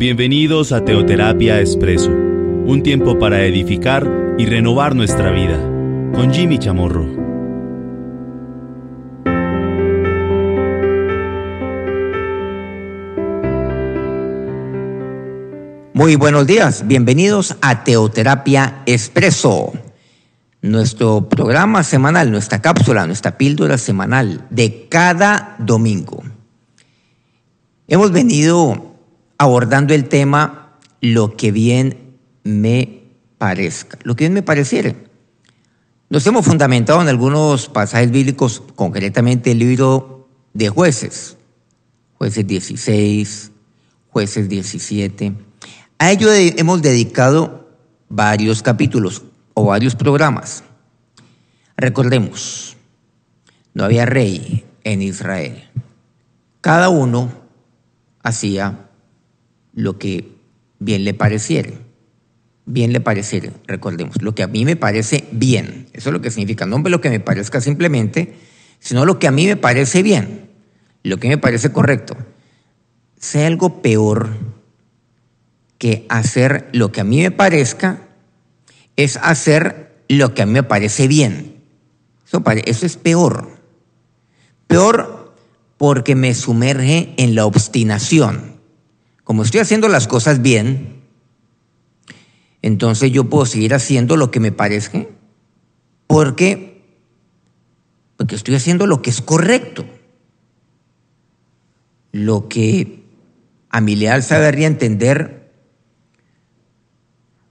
Bienvenidos a Teoterapia Expreso, un tiempo para edificar y renovar nuestra vida, con Jimmy Chamorro. Muy buenos días, bienvenidos a Teoterapia Expreso, nuestro programa semanal, nuestra cápsula, nuestra píldora semanal de cada domingo. Hemos venido abordando el tema lo que bien me parezca, lo que bien me pareciera. Nos hemos fundamentado en algunos pasajes bíblicos, concretamente el libro de jueces, jueces 16, jueces 17. A ello hemos dedicado varios capítulos o varios programas. Recordemos, no había rey en Israel. Cada uno hacía lo que bien le pareciere. Bien le pareciere, recordemos, lo que a mí me parece bien. Eso es lo que significa, no lo que me parezca simplemente, sino lo que a mí me parece bien, lo que me parece correcto. Sea algo peor que hacer lo que a mí me parezca, es hacer lo que a mí me parece bien. Eso, eso es peor. Peor porque me sumerge en la obstinación como estoy haciendo las cosas bien, entonces yo puedo seguir haciendo lo que me parezca, porque, porque estoy haciendo lo que es correcto, lo que a mi leal saber y entender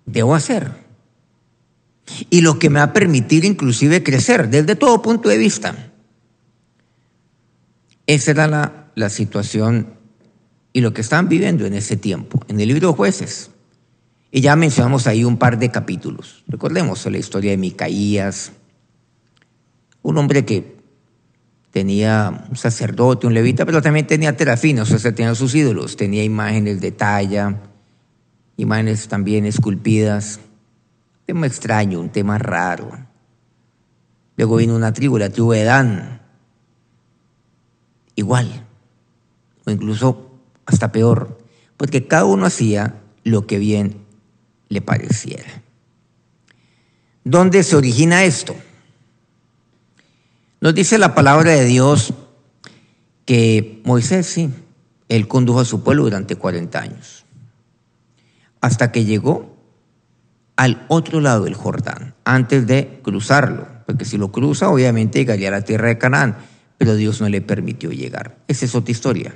debo hacer. Y lo que me va a permitir inclusive crecer desde todo punto de vista. Esa era la, la situación y lo que estaban viviendo en ese tiempo, en el libro de jueces. Y ya mencionamos ahí un par de capítulos. Recordemos la historia de Micaías, un hombre que tenía un sacerdote, un levita, pero también tenía terafinos, o sea, tenía sus ídolos, tenía imágenes de talla, imágenes también esculpidas. Un tema extraño, un tema raro. Luego vino una tribu, la tribu de Dan. Igual. O incluso hasta peor, porque cada uno hacía lo que bien le pareciera. ¿Dónde se origina esto? Nos dice la palabra de Dios que Moisés, sí, él condujo a su pueblo durante 40 años, hasta que llegó al otro lado del Jordán, antes de cruzarlo, porque si lo cruza, obviamente llegaría a la tierra de Canaán, pero Dios no le permitió llegar. Esa es otra historia.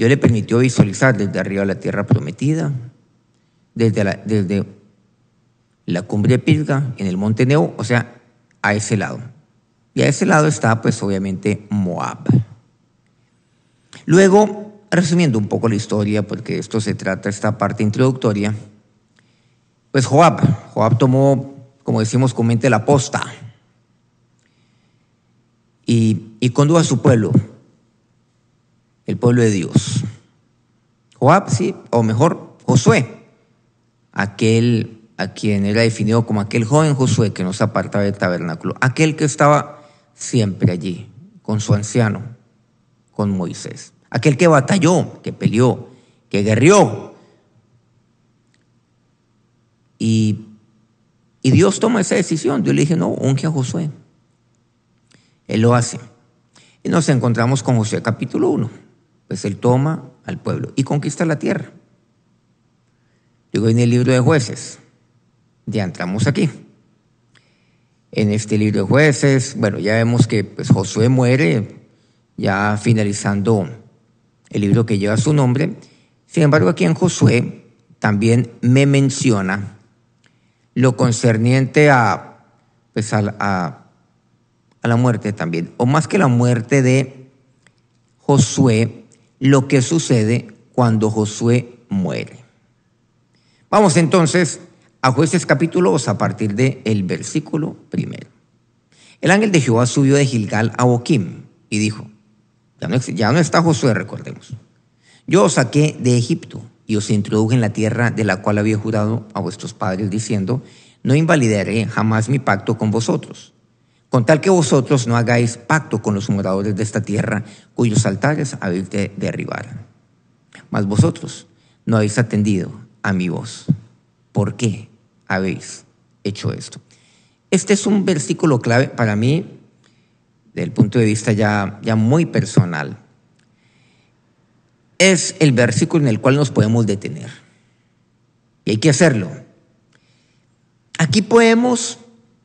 Dios le permitió visualizar desde arriba la tierra prometida, desde la, cumbre de Pilga, en el monte Neo, o sea, a ese lado. Y a ese lado está, pues, obviamente, Moab. Luego, resumiendo un poco la historia, porque esto se trata, esta parte introductoria, pues Joab, Joab tomó, como decimos comúnmente, la posta y, y condujo a su pueblo el pueblo de Dios. Joab, sí, o mejor, Josué, aquel a quien era definido como aquel joven Josué que no se apartaba del tabernáculo, aquel que estaba siempre allí, con su anciano, con Moisés, aquel que batalló, que peleó, que guerrió. Y, y Dios toma esa decisión. Dios le dije, no, unge a Josué. Él lo hace. Y nos encontramos con Josué capítulo 1 pues él toma al pueblo y conquista la tierra. Luego en el libro de jueces, ya entramos aquí. En este libro de jueces, bueno, ya vemos que pues, Josué muere, ya finalizando el libro que lleva su nombre. Sin embargo, aquí en Josué también me menciona lo concerniente a, pues, a, a la muerte también, o más que la muerte de Josué, lo que sucede cuando Josué muere. Vamos entonces a jueces capítulo 2 a partir del el versículo primero. El ángel de Jehová subió de Gilgal a Boquim y dijo, ya no, ya no está Josué, recordemos. Yo os saqué de Egipto y os introduje en la tierra de la cual había jurado a vuestros padres, diciendo, no invalidaré jamás mi pacto con vosotros con tal que vosotros no hagáis pacto con los moradores de esta tierra, cuyos altares habéis de derribar. mas vosotros no habéis atendido a mi voz. ¿Por qué habéis hecho esto? Este es un versículo clave para mí, desde el punto de vista ya, ya muy personal. Es el versículo en el cual nos podemos detener. Y hay que hacerlo. Aquí podemos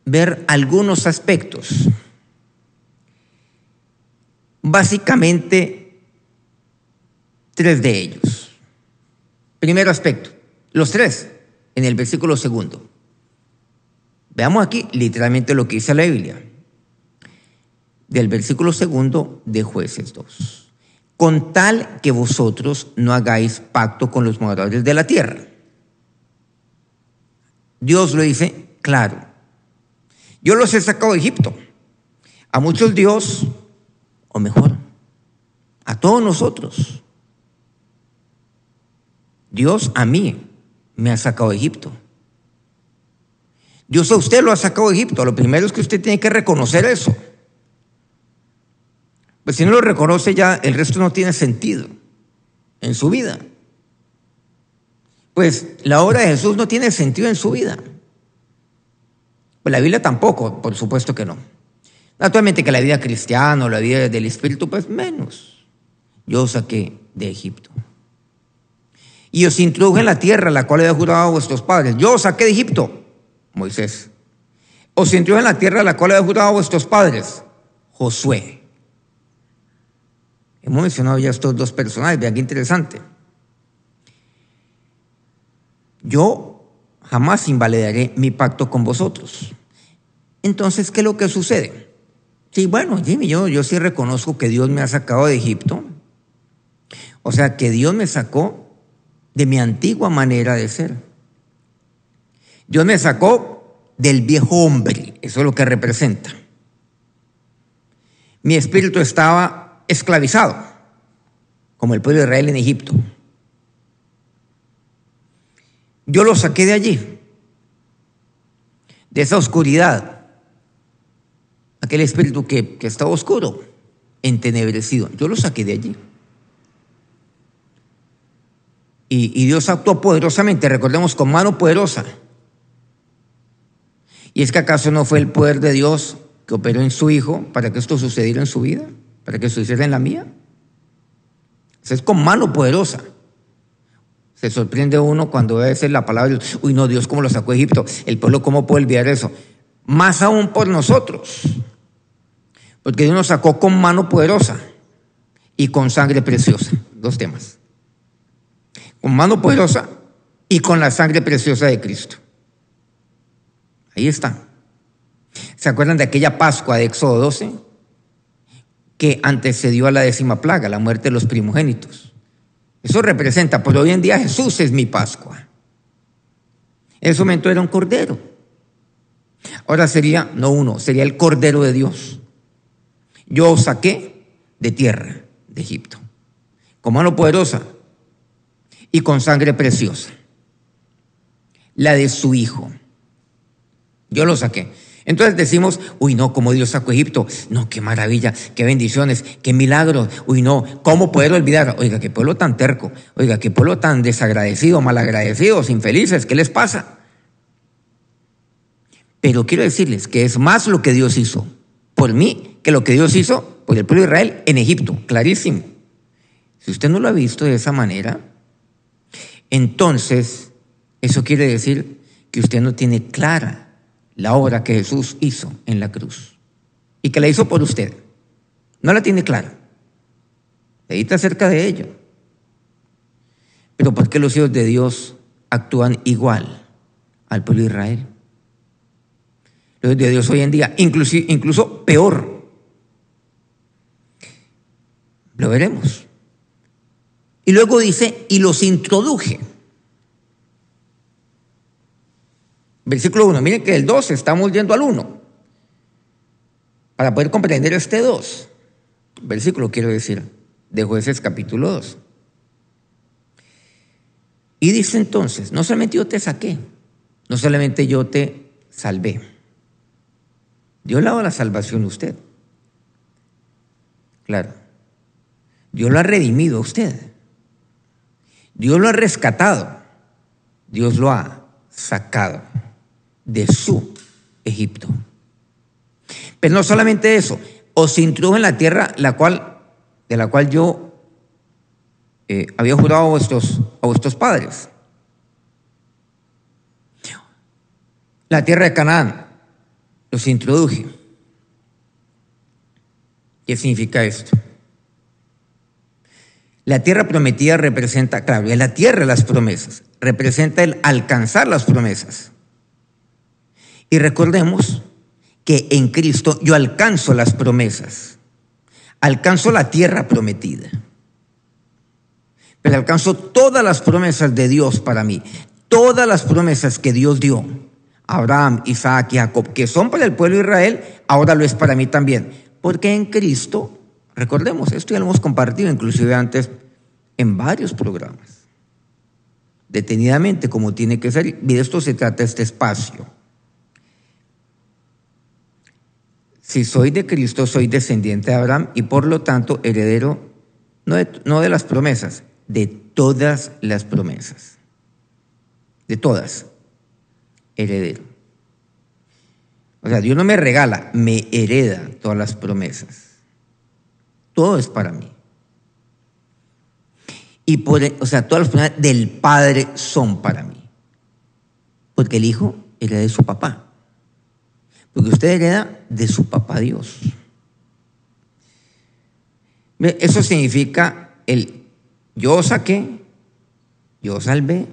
ver algunos aspectos. Básicamente, tres de ellos. Primer aspecto, los tres, en el versículo segundo. Veamos aquí literalmente lo que dice la Biblia. Del versículo segundo de jueces 2. Con tal que vosotros no hagáis pacto con los moradores de la tierra. Dios lo dice claro. Yo los he sacado de Egipto. A muchos Dios, o mejor, a todos nosotros. Dios a mí me ha sacado de Egipto. Dios a usted lo ha sacado de Egipto. Lo primero es que usted tiene que reconocer eso. Pues si no lo reconoce ya, el resto no tiene sentido en su vida. Pues la obra de Jesús no tiene sentido en su vida. Pues la Biblia tampoco, por supuesto que no. Naturalmente que la vida cristiana o la vida del Espíritu, pues menos. Yo saqué de Egipto. Y os introduje en la tierra, la cual había jurado a vuestros padres. Yo os saqué de Egipto. Moisés. Os entró en la tierra la cual había jurado a vuestros padres, Josué. Hemos mencionado ya estos dos personajes, vean qué interesante. Yo jamás invalidaré mi pacto con vosotros. Entonces, ¿qué es lo que sucede? Sí, bueno, Jimmy, yo, yo sí reconozco que Dios me ha sacado de Egipto. O sea, que Dios me sacó de mi antigua manera de ser. Dios me sacó del viejo hombre, eso es lo que representa. Mi espíritu estaba esclavizado, como el pueblo de Israel en Egipto. Yo lo saqué de allí, de esa oscuridad, aquel espíritu que, estaba oscuro, entenebrecido. Yo lo saqué de allí. Y, y Dios actuó poderosamente, recordemos, con mano poderosa ¿Y es que acaso no fue el poder de Dios que operó en su Hijo para que esto sucediera en su vida? ¿Para que sucediera en la mía? es con mano poderosa. Se sorprende uno cuando ve la palabra. Uy, no, Dios cómo lo sacó Egipto. El pueblo cómo puede olvidar eso. Más aún por nosotros. Porque Dios nos sacó con mano poderosa y con sangre preciosa. Dos temas. Con mano poderosa y con la sangre preciosa de Cristo. Ahí está. ¿Se acuerdan de aquella Pascua de Éxodo 12? Que antecedió a la décima plaga, la muerte de los primogénitos. Eso representa, pues hoy en día Jesús es mi Pascua. En ese momento era un cordero. Ahora sería, no uno, sería el cordero de Dios. Yo os saqué de tierra, de Egipto, con mano poderosa y con sangre preciosa, la de su Hijo. Yo lo saqué. Entonces decimos, uy, no, como Dios sacó Egipto. No, qué maravilla, qué bendiciones, qué milagros. Uy, no, ¿cómo poder olvidar? Oiga, qué pueblo tan terco. Oiga, qué pueblo tan desagradecido, malagradecidos, infelices. ¿Qué les pasa? Pero quiero decirles que es más lo que Dios hizo por mí que lo que Dios hizo por el pueblo de Israel en Egipto. Clarísimo. Si usted no lo ha visto de esa manera, entonces eso quiere decir que usted no tiene clara la obra que Jesús hizo en la cruz y que la hizo por usted. No la tiene clara. Medita acerca de ello. Pero ¿por qué los hijos de Dios actúan igual al pueblo de Israel? Los hijos de Dios hoy en día, incluso, incluso peor. Lo veremos. Y luego dice, y los introduje. Versículo 1. Miren que el 2 estamos yendo al 1. Para poder comprender este 2. Versículo quiero decir, de jueces capítulo 2. Y dice entonces, no solamente yo te saqué, no solamente yo te salvé. Dios le ha dado la salvación a usted. Claro. Dios lo ha redimido a usted. Dios lo ha rescatado. Dios lo ha sacado de su Egipto. Pero no solamente eso, os introdujo en la tierra la cual, de la cual yo eh, había jurado a vuestros, a vuestros padres. La tierra de Canaán los introduje. ¿Qué significa esto? La tierra prometida representa, claro, es la tierra las promesas, representa el alcanzar las promesas. Y recordemos que en Cristo yo alcanzo las promesas, alcanzo la tierra prometida, pero alcanzo todas las promesas de Dios para mí, todas las promesas que Dios dio a Abraham, Isaac y Jacob, que son para el pueblo de Israel, ahora lo es para mí también, porque en Cristo, recordemos, esto ya lo hemos compartido inclusive antes en varios programas, detenidamente como tiene que ser, y de esto se trata este espacio. Si soy de Cristo, soy descendiente de Abraham y por lo tanto heredero no de, las promesas, de todas las promesas. De todas. Heredero. O sea, Dios no me regala, me hereda todas las promesas. Todo es para mí. Y por, o sea, todas las promesas del Padre son para mí. Porque el Hijo hereda de su papá. Porque usted hereda de su papá Dios. Eso significa el yo saqué, yo salvé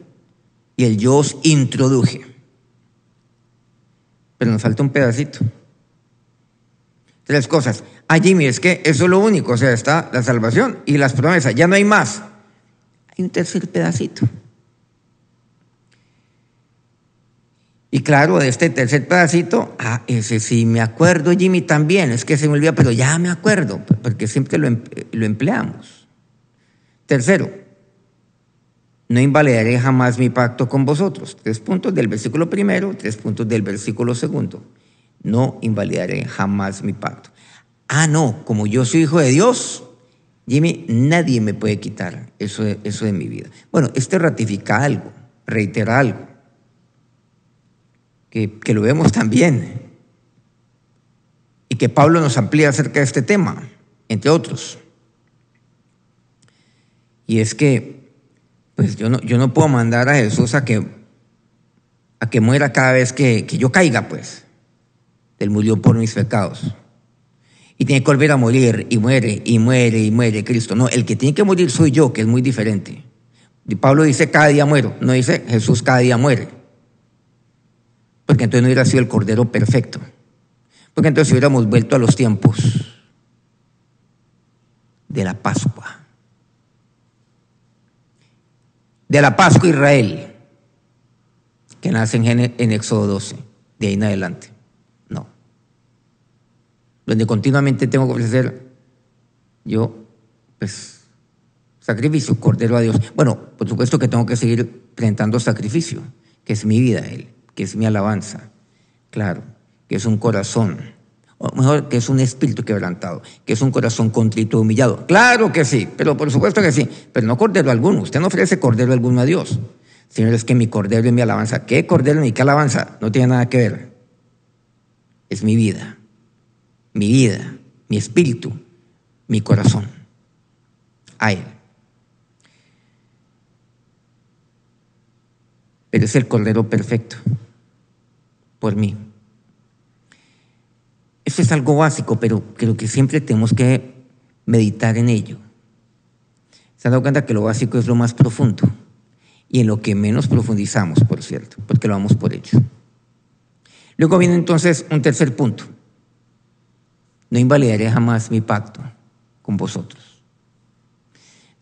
y el yo os introduje. Pero nos falta un pedacito. Tres cosas. Ah, Jimmy, es que eso es lo único. O sea, está la salvación y las promesas. Ya no hay más. Hay un tercer pedacito. Y claro, de este tercer pedacito, ah, ese sí me acuerdo, Jimmy, también, es que se me olvida, pero ya me acuerdo, porque siempre lo, lo empleamos. Tercero, no invalidaré jamás mi pacto con vosotros. Tres puntos del versículo primero, tres puntos del versículo segundo. No invalidaré jamás mi pacto. Ah, no, como yo soy hijo de Dios, Jimmy, nadie me puede quitar eso, eso de mi vida. Bueno, este ratifica algo, reitera algo que, lo vemos también, y que Pablo nos amplía acerca de este tema, entre otros. Y es que, pues yo no, yo no puedo mandar a Jesús a que, a que muera cada vez que, que yo caiga, pues. Él murió por mis pecados. Y tiene que volver a morir, y muere, y muere, y muere Cristo. No, el que tiene que morir soy yo, que es muy diferente. Y Pablo dice, cada día muero. No dice, Jesús cada día muere porque entonces no hubiera sido el Cordero perfecto, porque entonces hubiéramos vuelto a los tiempos de la Pascua, de la Pascua Israel, que nace en, Éxodo 12, de ahí en adelante. No. Donde continuamente tengo que ofrecer yo, pues, sacrificio, cordero a Dios. Bueno, por supuesto que tengo que seguir presentando sacrificio, que es mi vida Él que es mi alabanza, claro, que es un corazón, o mejor, que es un espíritu quebrantado, que es un corazón contrito, humillado. Claro que sí, pero por supuesto que sí, pero no cordero alguno. Usted no ofrece cordero alguno a Dios. Señor, es que mi cordero es mi alabanza. ¿Qué cordero ni qué alabanza? No tiene nada que ver. Es mi vida, mi vida, mi espíritu, mi corazón. A Él. Pero es el cordero perfecto por mí. Eso es algo básico, pero creo que siempre tenemos que meditar en ello. Se han dado cuenta que lo básico es lo más profundo y en lo que menos profundizamos, por cierto, porque lo vamos por hecho. Luego viene entonces un tercer punto. No invalidaré jamás mi pacto con vosotros.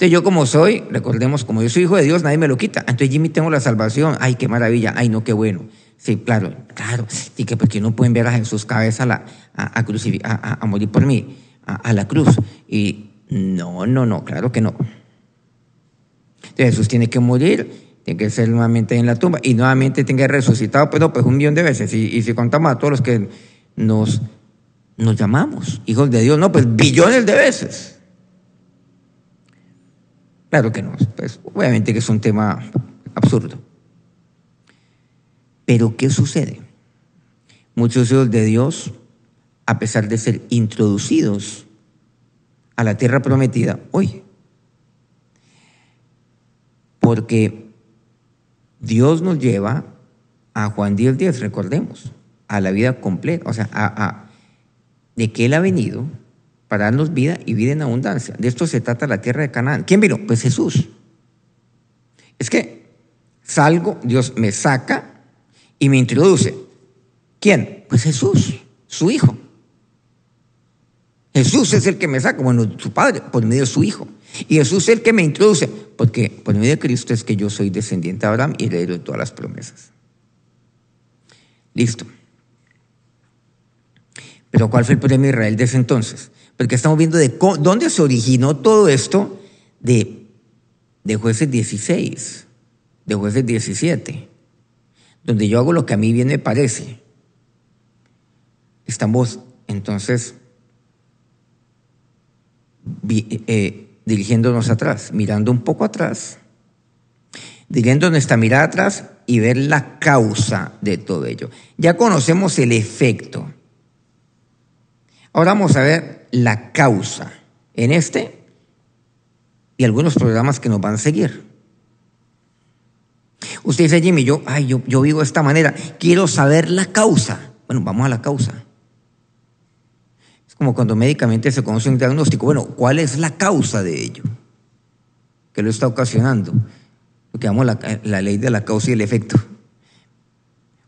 Entonces yo como soy, recordemos, como yo soy hijo de Dios, nadie me lo quita. Entonces Jimmy tengo la salvación. Ay, qué maravilla. Ay, no, qué bueno. Sí, claro, claro. Y que porque no pueden ver a Jesús cabeza a, la, a, a, morir por mí, a, la cruz. Y no, no, no, claro que no. Entonces Jesús tiene que morir, tiene que ser nuevamente en la tumba y nuevamente tiene que resucitado, pero pues un millón de veces. Y, y si contamos a todos los que nos, nos llamamos hijos de Dios, no, pues billones de veces. Claro que no. pues obviamente que es un tema absurdo. Pero ¿qué sucede? Muchos hijos de Dios, a pesar de ser introducidos a la tierra prometida, hoy, porque Dios nos lleva a Juan 10, 10, recordemos, a la vida completa, o sea, a, de que Él ha venido para darnos vida y vida en abundancia. De esto se trata la tierra de Canaán. ¿Quién vino? Pues Jesús. Es que salgo, Dios me saca y me introduce. ¿Quién? Pues Jesús, su hijo. Jesús es el que me saca, bueno, su padre, por medio de su hijo. Y Jesús es el que me introduce, porque por medio de Cristo es que yo soy descendiente de Abraham y heredero de todas las promesas. Listo. Pero ¿cuál fue el problema de Israel desde entonces? Porque estamos viendo de dónde se originó todo esto de, de jueces 16, de jueces 17, donde yo hago lo que a mí bien me parece. Estamos entonces eh, dirigiéndonos atrás, mirando un poco atrás, dirigiendo nuestra mirada atrás y ver la causa de todo ello. Ya conocemos el efecto. Ahora vamos a ver la causa en este y algunos programas que nos van a seguir. Usted dice, Jimmy, yo, ay, yo, yo vivo de esta manera, quiero saber la causa. Bueno, vamos a la causa. Es como cuando médicamente se conoce un diagnóstico. Bueno, ¿cuál es la causa de ello? ¿Qué lo está ocasionando? Lo que llamamos la, la ley de la causa y el efecto.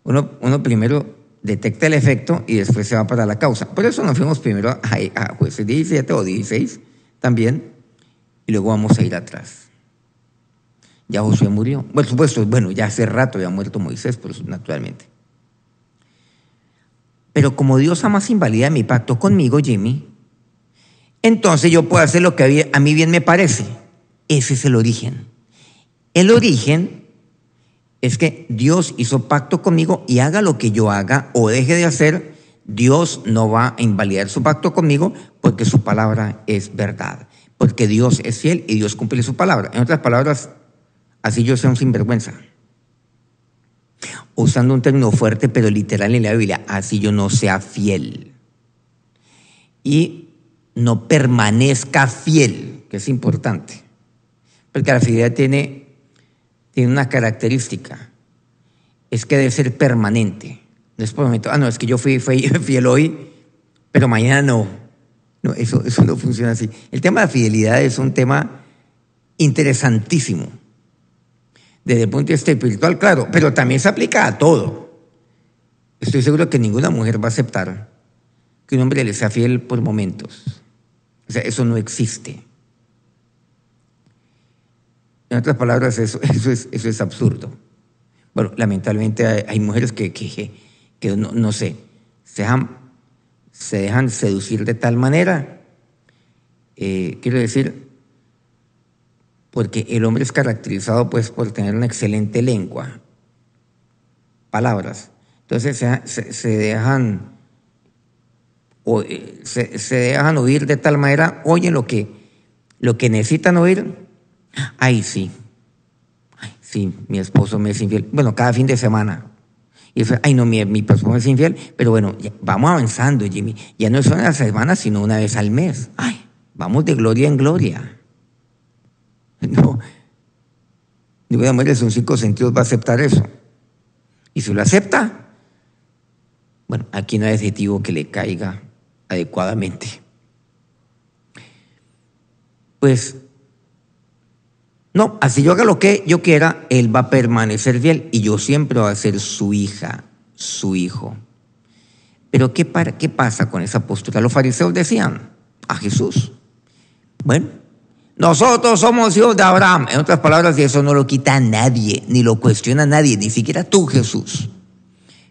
Uno, uno primero detecta el efecto y después se va para la causa. Por eso nos fuimos primero a, jueces 17 o 16 también, y luego vamos a ir atrás. Ya Josué murió. Por supuesto, bueno, ya hace rato ya ha muerto Moisés, por eso, naturalmente. Pero como Dios más invalida mi pacto conmigo, Jimmy, entonces yo puedo hacer lo que a mí bien me parece. Ese es el origen. El origen es que Dios hizo pacto conmigo y haga lo que yo haga o deje de hacer, Dios no va a invalidar su pacto conmigo porque su palabra es verdad. Porque Dios es fiel y Dios cumple su palabra. En otras palabras, así yo sea un sinvergüenza. Usando un término fuerte pero literal en la Biblia, así yo no sea fiel. Y no permanezca fiel, que es importante. Porque la fidelidad tiene tiene una característica, es que debe ser permanente. No es por momento, ah, no, es que yo fui, fui fiel hoy, pero mañana no. No, eso, eso no funciona así. El tema de la fidelidad es un tema interesantísimo. Desde el punto de vista espiritual, claro, pero también se aplica a todo. Estoy seguro que ninguna mujer va a aceptar que un hombre le sea fiel por momentos. O sea, eso no existe. En otras palabras, eso, es, absurdo. Bueno, lamentablemente hay, mujeres que, que, no, sé, se dejan, se dejan seducir de tal manera, eh, quiero decir, porque el hombre es caracterizado pues por tener una excelente lengua, palabras. Entonces se, se, dejan o, eh, se, dejan oír de tal manera, oyen lo que, lo que necesitan oír Ay, sí. Ay, sí, mi esposo me es infiel. Bueno, cada fin de semana. Y eso, ay, no, mi, mi esposo me es infiel. Pero bueno, vamos avanzando, Jimmy. Ya no es una vez a la semana, sino una vez al mes. Ay, vamos de gloria en gloria. No. Ninguna mujer son cinco sentidos va a aceptar eso. Y si lo acepta, bueno, aquí no hay adjetivo que le caiga adecuadamente. Pues no, así yo haga lo que yo quiera, él va a permanecer fiel y yo siempre voy a ser su hija, su hijo. Pero ¿qué, para, ¿qué pasa con esa postura? Los fariseos decían a Jesús, bueno, nosotros somos hijos de Abraham. En otras palabras, y eso no lo quita nadie, ni lo cuestiona nadie, ni siquiera tú, Jesús.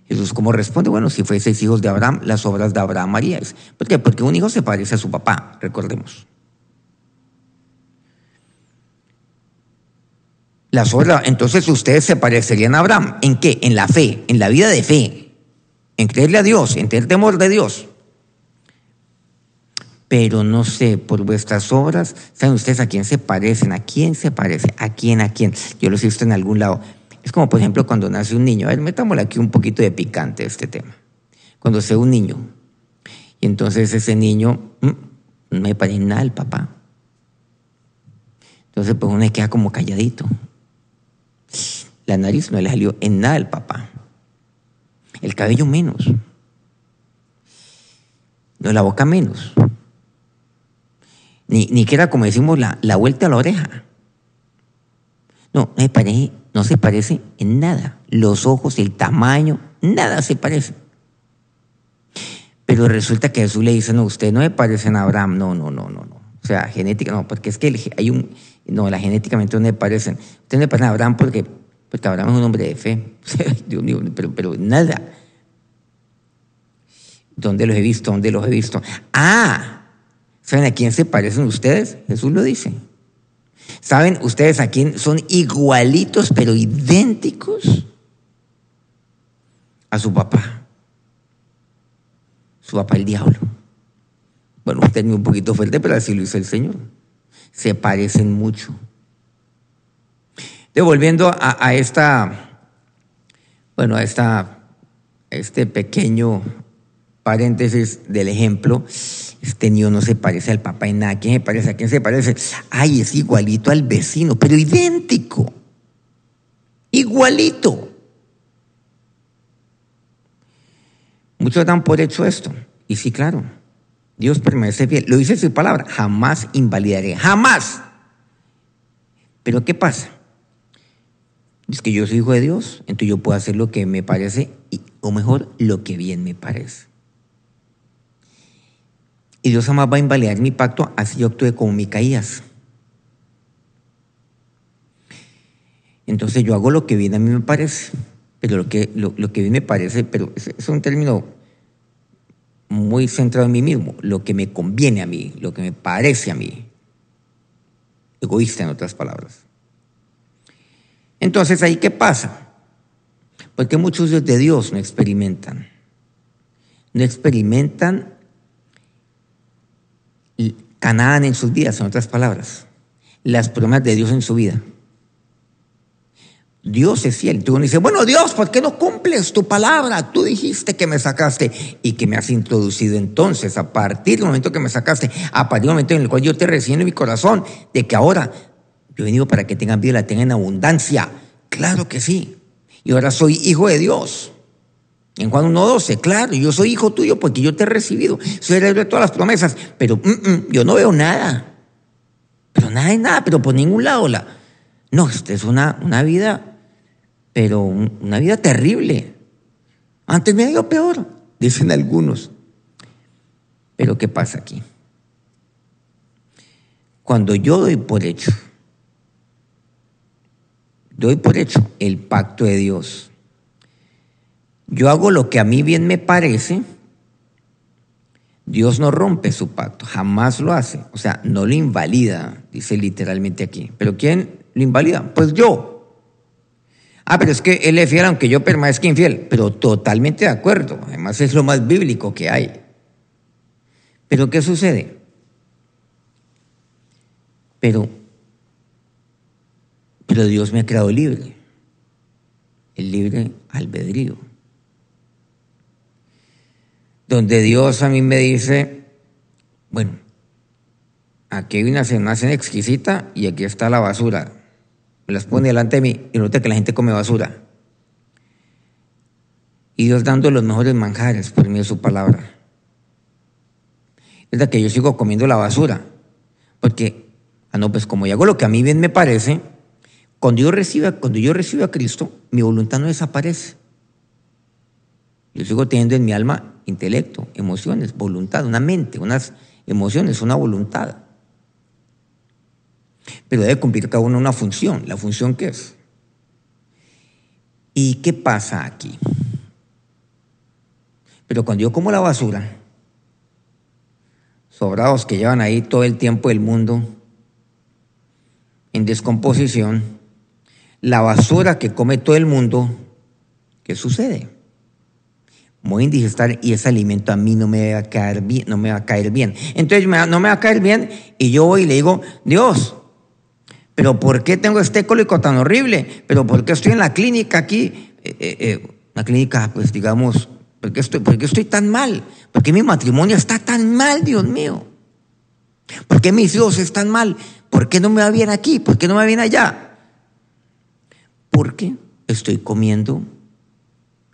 Jesús, ¿cómo responde? Bueno, si fueseis hijos de Abraham, las obras de Abraham haríais. ¿Por qué? Porque un hijo se parece a su papá, recordemos. Las obras, entonces ustedes se parecerían a Abraham. ¿En qué? En la fe, en la vida de fe, en creerle a Dios, en tener temor de Dios. pero no sé, por vuestras obras, ¿saben ustedes a quién se parecen? ¿A quién se parece? ¿A quién? ¿A quién? Yo los he visto en algún lado. Es como, por ejemplo, cuando nace un niño. A ver, metámosle aquí un poquito de picante este tema. Cuando se un niño, y entonces ese niño, mm, no me parece nada el papá. Entonces, pues uno queda como calladito. La nariz no le salió en nada al papá. El cabello menos. No, la boca menos. Ni, ni que era como decimos la, la vuelta a la oreja. No, no, parece, no se parece en nada. Los ojos, el tamaño, nada se parece. Pero resulta que Jesús le dice, no, usted no me parecen a Abraham. No, no, no, no, no. O sea, genética, no, porque es que hay un, no, la genéticamente no me parecen. Usted no me parece a Abraham porque, porque Abraham es un hombre de fe. Pero, pero nada. ¿Dónde los he visto? ¿Dónde los he visto? Ah, ¿saben a quién se parecen ustedes? Jesús lo dice. ¿Saben ustedes a quién son igualitos, pero idénticos? A su papá. Su papá el diablo. Bueno, un término un poquito fuerte, pero así lo hizo el Señor. Se parecen mucho. Devolviendo a, esta, bueno, a esta, este pequeño paréntesis del ejemplo, este niño no se parece al papá en nada. ¿Quién se parece? ¿A quién se parece? Ay, es igualito al vecino, pero idéntico. Igualito. Muchos dan por hecho esto. Y sí, claro, Dios permanece fiel. Lo dice su palabra, jamás invalidaré, jamás. Pero ¿qué pasa? Es que yo soy hijo de Dios, entonces yo puedo hacer lo que me parece, o mejor, lo que bien me parece. Y Dios jamás va a invalidar mi pacto así yo actúe como Micaías. Entonces yo hago lo que bien a mí me parece, pero lo que, lo, que bien me parece, pero es un término muy centrado en mí mismo, lo que me conviene a mí, lo que me parece a mí. Egoísta en otras palabras. Entonces, ¿ahí qué pasa? Porque muchos de Dios no experimentan. No experimentan Canaán en sus vidas, en otras palabras, las promesas de Dios en su vida. Dios es fiel. Tú dices, bueno, Dios, ¿por qué no cumples tu palabra? Tú dijiste que me sacaste y que me has introducido entonces, a partir del momento que me sacaste, a partir del momento en el cual yo te recibo en mi corazón, de que ahora yo he venido para que tengan vida, la tengan en abundancia. Claro que sí. Y ahora soy hijo de Dios. En Juan 1.12, claro, yo soy hijo tuyo porque yo te he recibido, soy heredero de todas las promesas, pero mm, mm, yo no veo nada. Pero nada de nada, pero por ningún lado. La... No, esta es una, una vida, pero una vida terrible. Antes me ha ido peor, dicen algunos. Pero ¿qué pasa aquí? Cuando yo doy por hecho, doy por hecho el pacto de Dios, yo hago lo que a mí bien me parece, Dios no rompe su pacto, jamás lo hace. O sea, no lo invalida, dice literalmente aquí. ¿Pero quién lo invalida? Pues yo. Ah, pero es que él es fiel aunque yo permanezca infiel. Pero totalmente de acuerdo. Además es lo más bíblico que hay. Pero ¿qué sucede? Pero, pero Dios me ha creado libre. El libre albedrío donde Dios a mí me dice, bueno, aquí hay una cena, exquisita y aquí está la basura. Me las pone delante de mí y nota que la gente come basura. Y Dios dando los mejores manjares por mí de su palabra. Es de que yo sigo comiendo la basura. Porque, ah, no, pues como yo hago lo que a mí bien me parece, cuando yo reciba, cuando yo recibo a Cristo, mi voluntad no desaparece. Yo sigo teniendo en mi alma intelecto, emociones, voluntad, una mente, unas emociones, una voluntad. Pero debe cumplir cada uno una función. ¿La función qué es? ¿Y qué pasa aquí? Pero cuando yo como la basura, sobrados que llevan ahí todo el tiempo del mundo en descomposición, la basura que come todo el mundo, ¿qué sucede? voy a indigestar y ese alimento a mí no me va a caer bien, no me va a caer bien. Entonces no me va a caer bien y yo voy y le digo, Dios, pero ¿por qué tengo este cólico tan horrible? ¿Pero por qué estoy en la clínica aquí? Eh, eh, eh, la clínica, pues digamos, ¿por qué, estoy, ¿por qué estoy tan mal? ¿Por qué mi matrimonio está tan mal, Dios mío? ¿Por qué mis hijos están mal? ¿Por qué no me va bien aquí? ¿Por qué no me va bien allá? Porque estoy comiendo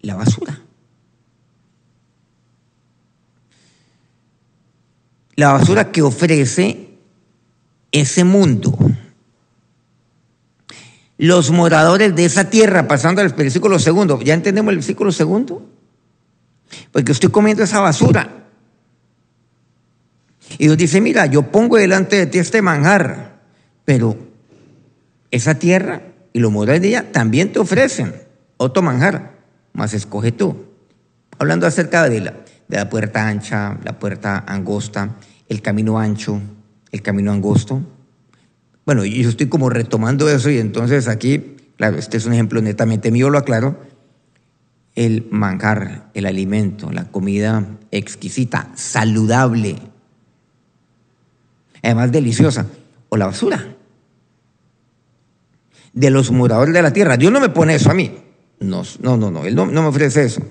la basura. La basura que ofrece ese mundo. Los moradores de esa tierra, pasando al versículo segundo, ¿ya entendemos el versículo segundo? Porque estoy comiendo esa basura. Y Dios dice, mira, yo pongo delante de ti este manjar, pero esa tierra y los moradores de ella también te ofrecen otro manjar, más escoge tú. Hablando acerca de la, de la puerta ancha, la puerta angosta, el camino ancho, el camino angosto. Bueno, yo estoy como retomando eso y entonces aquí, claro, este es un ejemplo netamente mío, lo aclaro, el manjar, el alimento, la comida exquisita, saludable, además deliciosa, o la basura de los moradores de la tierra. Dios no me pone eso a mí. No, no, no, no, Él no, no me ofrece eso.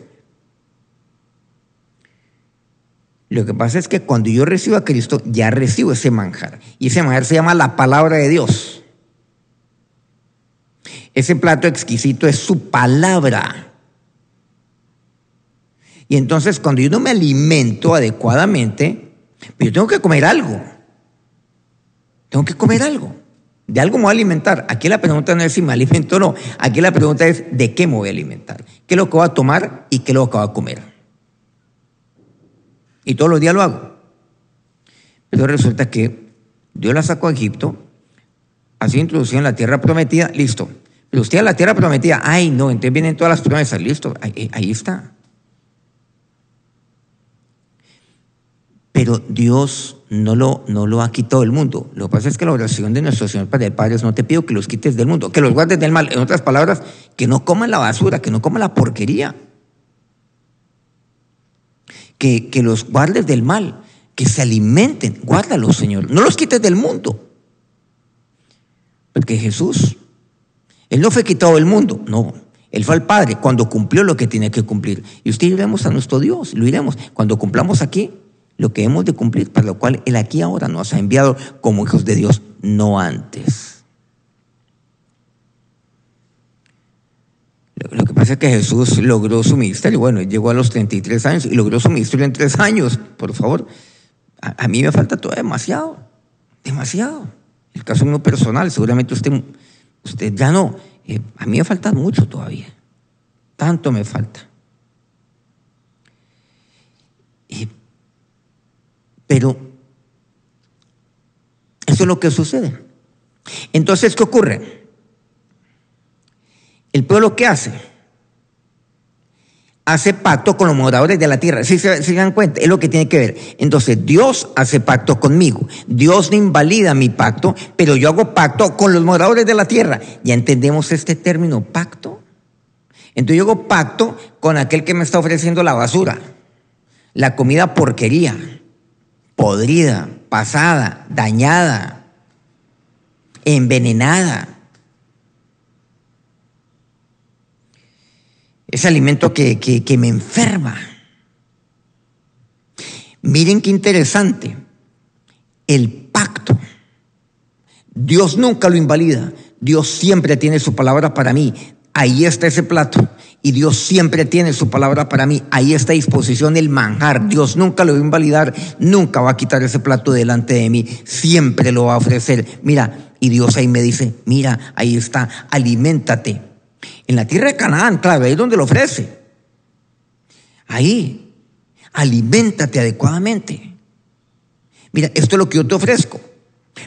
Lo que pasa es que cuando yo recibo a Cristo, ya recibo ese manjar. Y ese manjar se llama la palabra de Dios. Ese plato exquisito es su palabra. Y entonces cuando yo no me alimento adecuadamente, pues yo tengo que comer algo. Tengo que comer algo. De algo me voy a alimentar. Aquí la pregunta no es si me alimento o no. Aquí la pregunta es de qué me voy a alimentar. ¿Qué es lo que voy a tomar y qué es lo que voy a comer? Y todos los días lo hago. Pero resulta que Dios la sacó a Egipto, así introducido en la tierra prometida, listo. Pero usted a la tierra prometida, ay no, entonces vienen todas las promesas, listo, ahí, está. Pero Dios no lo, no lo ha quitado del mundo. Lo que pasa es que la oración de nuestro Señor Padre Padre no te pido que los quites del mundo, que los guardes del mal. En otras palabras, que no coman la basura, que no coman la porquería. Que, que los guardes del mal, que se alimenten. Guárdalos, Señor. No los quites del mundo. Porque Jesús, Él no fue quitado del mundo, no. Él fue al Padre cuando cumplió lo que tiene que cumplir. Y usted iremos a nuestro Dios, lo iremos. Cuando cumplamos aquí, lo que hemos de cumplir, para lo cual Él aquí ahora nos ha enviado como hijos de Dios, no antes. Lo que pasa es que Jesús logró su ministerio, bueno, llegó a los 33 años y logró su ministerio en tres años, por favor. A, mí me falta todo demasiado, demasiado. El caso mío personal, seguramente usted, usted ya no, eh, a mí me falta mucho todavía, tanto me falta. Y pero eso es lo que sucede. Entonces, ¿qué ocurre? El pueblo qué hace? Hace pacto con los moradores de la tierra. Si se, dan cuenta, es lo que tiene que ver. Entonces, Dios hace pacto conmigo. Dios no invalida mi pacto, pero yo hago pacto con los moradores de la tierra. ¿Ya entendemos este término, pacto? Entonces yo hago pacto con aquel que me está ofreciendo la basura, la comida porquería podrida, pasada, dañada, envenenada. Ese alimento que, que, me enferma. Miren qué interesante. El pacto. Dios nunca lo invalida. Dios siempre tiene su palabra para mí. Ahí está ese plato y Dios siempre tiene su palabra para mí. Ahí está a disposición el manjar. Dios nunca lo va a invalidar, nunca va a quitar ese plato delante de mí, siempre lo va a ofrecer. Mira, y Dios ahí me dice, mira, ahí está, aliméntate. En la tierra de Canaán, claro, ahí es donde lo ofrece. Ahí, aliméntate adecuadamente. Mira, esto es lo que yo te ofrezco.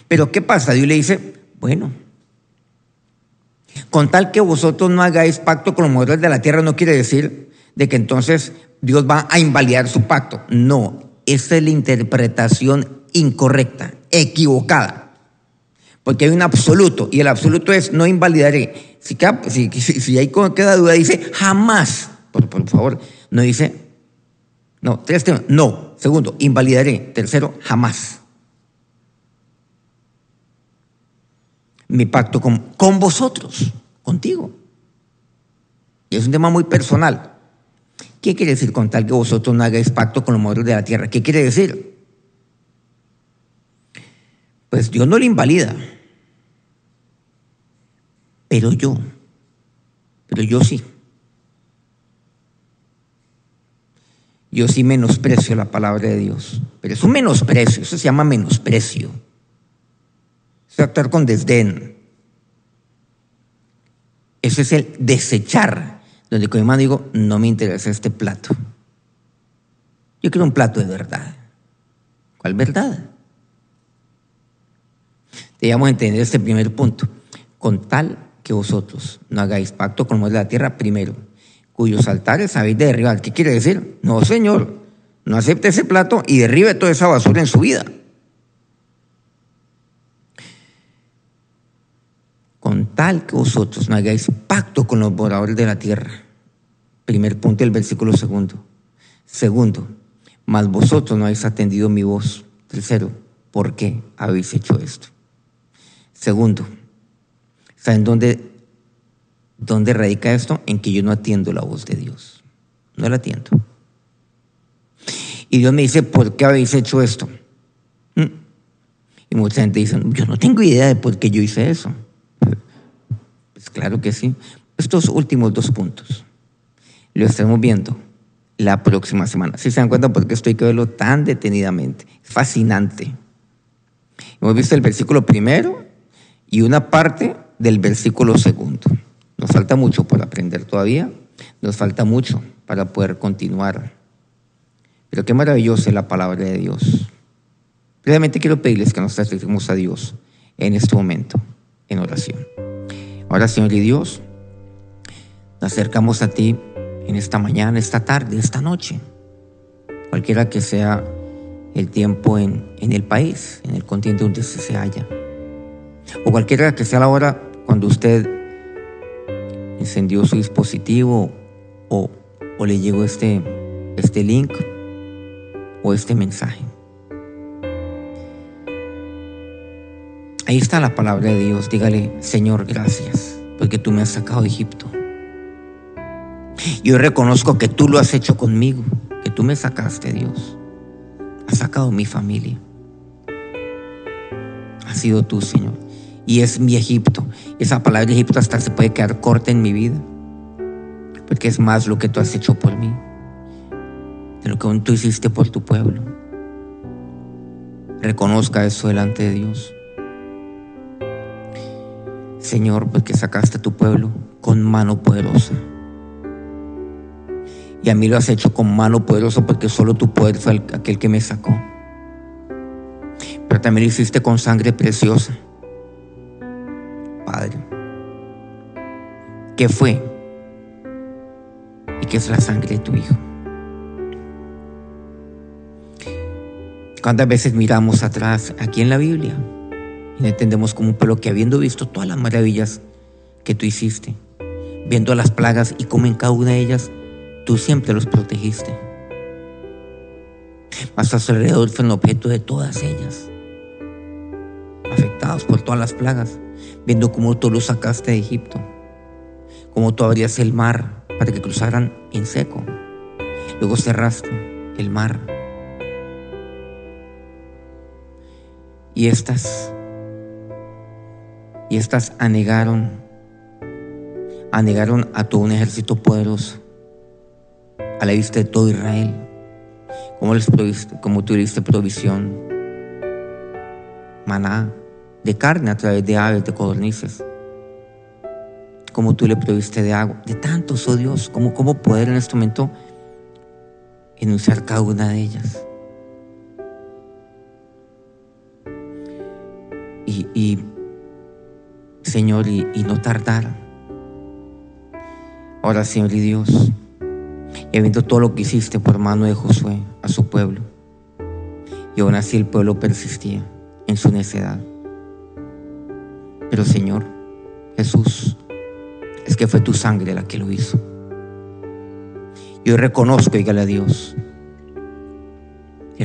Pero ¿qué pasa? Dios le dice, bueno, con tal que vosotros no hagáis pacto con los moradores de la tierra no quiere decir de que entonces Dios va a invalidar su pacto. No, esa es la interpretación incorrecta, equivocada. Porque hay un absoluto y el absoluto es no invalidaré. Si, hay queda duda, dice jamás, por, favor, no dice No, tres temas. No. Segundo, invalidaré. Tercero, jamás. Mi pacto con, con vosotros, contigo. Y es un tema muy personal. ¿Qué quiere decir con tal que vosotros no hagáis pacto con los modelos de la tierra? ¿Qué quiere decir? Pues Dios no lo invalida. Pero yo, pero yo sí. Yo sí menosprecio la palabra de Dios. Pero es un menosprecio, eso se llama menosprecio. Es actuar con desdén. Eso es el desechar, donde mano digo, no me interesa este plato. Yo quiero un plato de verdad. ¿Cuál verdad? Debemos entender este primer punto. Con tal que vosotros no hagáis pacto con los de la tierra primero, cuyos altares habéis de derribar. ¿Qué quiere decir? No, Señor, no acepte ese plato y derribe toda esa basura en su vida. Con tal que vosotros no hagáis pacto con los moradores de la tierra. Primer punto del versículo segundo. Segundo, mas vosotros no habéis atendido mi voz. Tercero, ¿por qué habéis hecho esto? Segundo, ¿saben dónde, dónde radica esto? En que yo no atiendo la voz de Dios. No la atiendo. Y Dios me dice, ¿por qué habéis hecho esto? Mm. Y mucha gente dice, yo no tengo idea de por qué yo hice eso. Pues claro que sí. Estos últimos dos puntos lo estaremos viendo la próxima semana. Si se dan cuenta, porque estoy que verlo tan detenidamente. Es fascinante. Hemos visto el versículo primero y una parte del versículo segundo. Nos falta mucho por aprender todavía, nos falta mucho para poder continuar. Pero qué maravillosa es la palabra de Dios. Realmente quiero pedirles que nos acerquemos a Dios en este momento, en oración. Ahora, Señor y Dios, nos acercamos a ti en esta mañana, esta tarde, esta noche, cualquiera que sea el tiempo en, en el país, en el continente donde se haya o cualquiera que sea la hora cuando usted encendió su dispositivo o, le llegó este, este link o este mensaje. Ahí está la palabra de Dios. Dígale, Señor, gracias, porque tú me has sacado de Egipto. Yo reconozco que tú lo has hecho conmigo, que tú me sacaste, Dios. Has sacado mi familia. Has sido tú, Señor y es mi Egipto. Esa palabra Egipto hasta se puede quedar corta en mi vida, porque es más lo que tú has hecho por mí, de lo que tú hiciste por tu pueblo. Reconozca eso delante de Dios. Señor, porque sacaste a tu pueblo con mano poderosa. Y a mí lo has hecho con mano poderosa porque solo tu poder fue aquel que me sacó. Pero también lo hiciste con sangre preciosa ¿Qué fue? Y qué es la sangre de tu Hijo. ¿Cuántas veces miramos atrás aquí en la Biblia y entendemos como un pueblo que habiendo visto todas las maravillas que tú hiciste, viendo las plagas y como en cada una de ellas tú siempre los protegiste? Mas a su alrededor fue un objeto de todas ellas, afectados por todas las plagas viendo cómo tú los sacaste de Egipto, cómo tú abrías el mar para que cruzaran en seco. Luego cerraste el mar. Y estas, y estas anegaron, anegaron a todo un ejército poderoso, a la vista de todo Israel. Como, les como tú diste provisión, maná, de carne a través de aves, de codornices. Como tú le proviste de agua, de tantos, oh Dios, como cómo poder en este momento enunciar cada una de ellas. Y, Señor, y, y, no tardar. Ahora, Señor y Dios, he visto todo lo que hiciste por mano de Josué a su pueblo. Y aún así el pueblo persistía en su necedad. Pero Señor, Jesús, es que fue tu sangre la que lo hizo. Yo reconozco, dígale a Dios,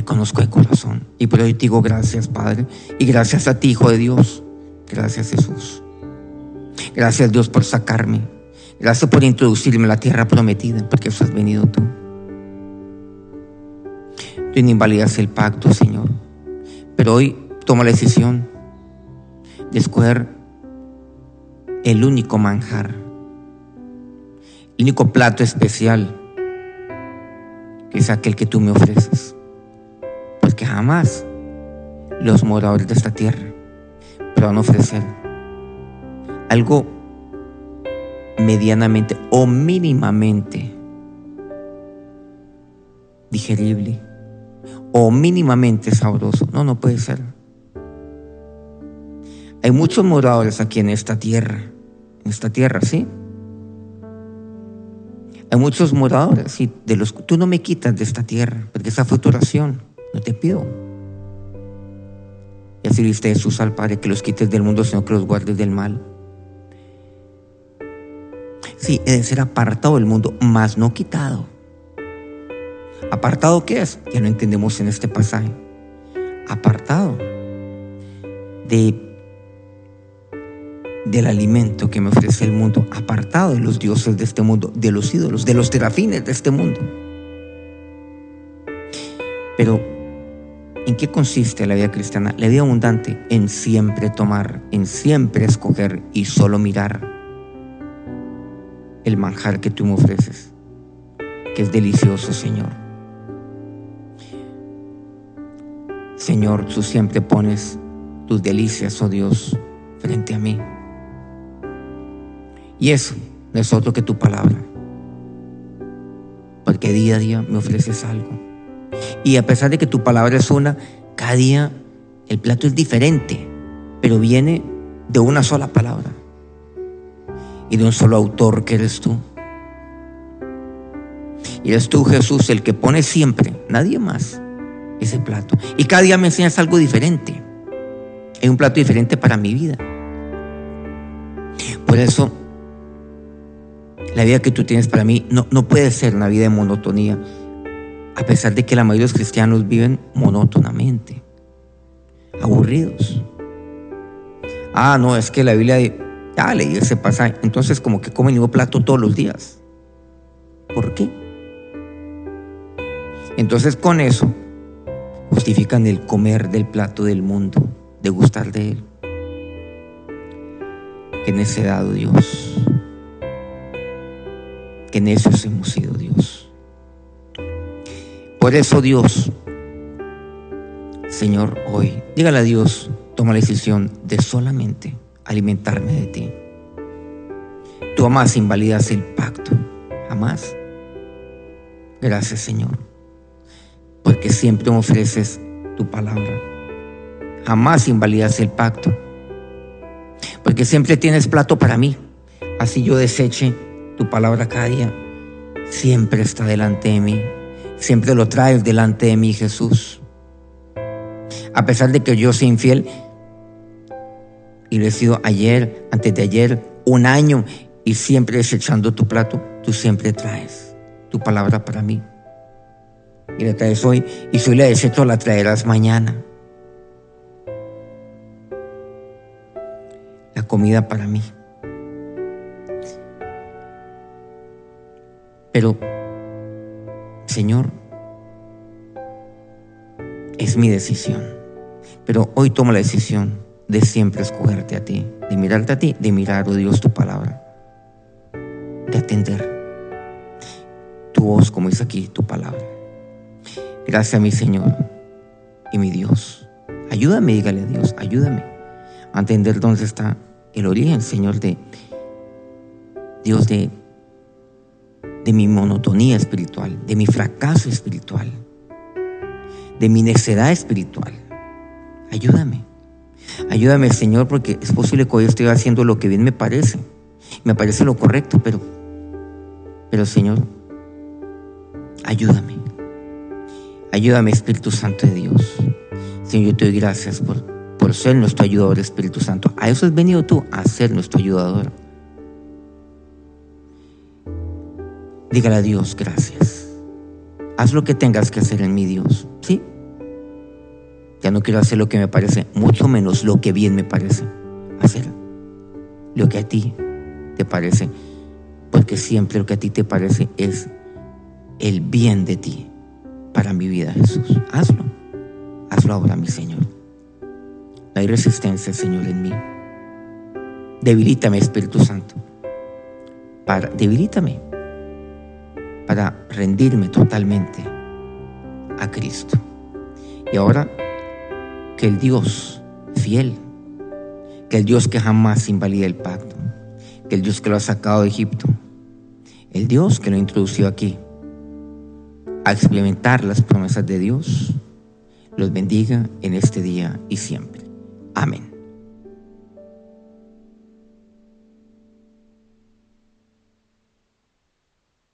conozco de corazón. Y por hoy te digo gracias, Padre. Y gracias a ti, Hijo de Dios. Gracias, Jesús. Gracias, Dios, por sacarme. Gracias por introducirme a la tierra prometida, porque eso has venido tú. Tú no invalidas el pacto, Señor. Pero hoy toma la decisión de escoger el único manjar, el único plato especial, es aquel que tú me ofreces. Porque jamás los moradores de esta tierra van a ofrecer algo medianamente o mínimamente digerible o mínimamente sabroso. No, no puede ser. Hay muchos moradores aquí en esta tierra, en esta tierra, ¿sí? Hay muchos moradores, ¿sí? De los tú no me quitas de esta tierra, porque esa fue tu oración, no te pido. Y así dice Jesús al Padre, que los quites del mundo, sino que los guardes del mal. Sí, es de ser apartado del mundo, más no quitado. ¿Apartado qué es? Ya lo entendemos en este pasaje. Apartado de del alimento que me ofrece el mundo, apartado de los dioses de este mundo, de los ídolos, de los terafines de este mundo. Pero, ¿en qué consiste la vida cristiana? La vida abundante en siempre tomar, en siempre escoger y solo mirar el manjar que tú me ofreces, que es delicioso, Señor. Señor, tú siempre pones tus delicias, oh Dios, frente a mí. Y eso no es otro que tu palabra. Porque día a día me ofreces algo. Y a pesar de que tu palabra es una, cada día el plato es diferente, pero viene de una sola palabra y de un solo autor que eres tú. Y eres tú, Jesús, el que pone siempre, nadie más, ese plato. Y cada día me enseñas algo diferente. Hay un plato diferente para mi vida. Por eso la vida que tú tienes para mí no, no puede ser una vida de monotonía, a pesar de que la mayoría de los cristianos viven monótonamente, aburridos. Ah, no, es que la Biblia, ya leí ese pasaje, entonces como que comen nuevo plato todos los días. ¿Por qué? Entonces con eso justifican el comer del plato del mundo, de gustar de él. Qué necedad, Dios que necios hemos sido Dios. Por eso Dios, Señor, hoy, dígale a Dios, toma la decisión de solamente alimentarme de ti. Tú jamás invalidas el pacto, jamás. Gracias Señor, porque siempre me ofreces tu palabra. Jamás invalidas el pacto, porque siempre tienes plato para mí. Así yo deseche tu palabra cada día siempre está delante de mí. Siempre lo traes delante de mí, Jesús. A pesar de que yo sea infiel, y lo he sido ayer, antes de ayer, un año, y siempre desechando tu plato, tú siempre traes tu palabra para mí. Y la traes hoy, y si la desecho, la traerás mañana. La comida para mí. Pero, Señor, es mi decisión. Pero hoy tomo la decisión de siempre escogerte a ti, de mirarte a ti, de mirar, oh Dios, tu palabra, de atender tu voz, como dice aquí, tu palabra. Gracias a mi Señor y mi Dios. Ayúdame, dígale a Dios, ayúdame a entender dónde está el origen, Señor, de Dios, de de mi monotonía espiritual, de mi fracaso espiritual, de mi necedad espiritual. Ayúdame. Ayúdame, Señor, porque es posible que hoy estoy haciendo lo que bien me parece. Me parece lo correcto, pero, pero Señor, ayúdame. Ayúdame, Espíritu Santo de Dios. Señor, yo te doy gracias por, por ser nuestro ayudador, Espíritu Santo. A eso has venido tú, a ser nuestro ayudador. Dígale a Dios, gracias. Haz lo que tengas que hacer en mi Dios. ¿Sí? Ya no quiero hacer lo que me parece, mucho menos lo que bien me parece. Hacer lo que a ti te parece, porque siempre lo que a ti te parece es el bien de ti para mi vida, Jesús. Hazlo. Hazlo ahora, mi Señor. No hay resistencia, Señor, en mí. Debilítame, Espíritu Santo. Para, debilítame para rendirme totalmente a Cristo. Y ahora que el Dios fiel, que el Dios que jamás invalida el pacto, que el Dios que lo ha sacado de Egipto, el Dios que lo introdució aquí, a experimentar las promesas de Dios, los bendiga en este día y siempre. Amén.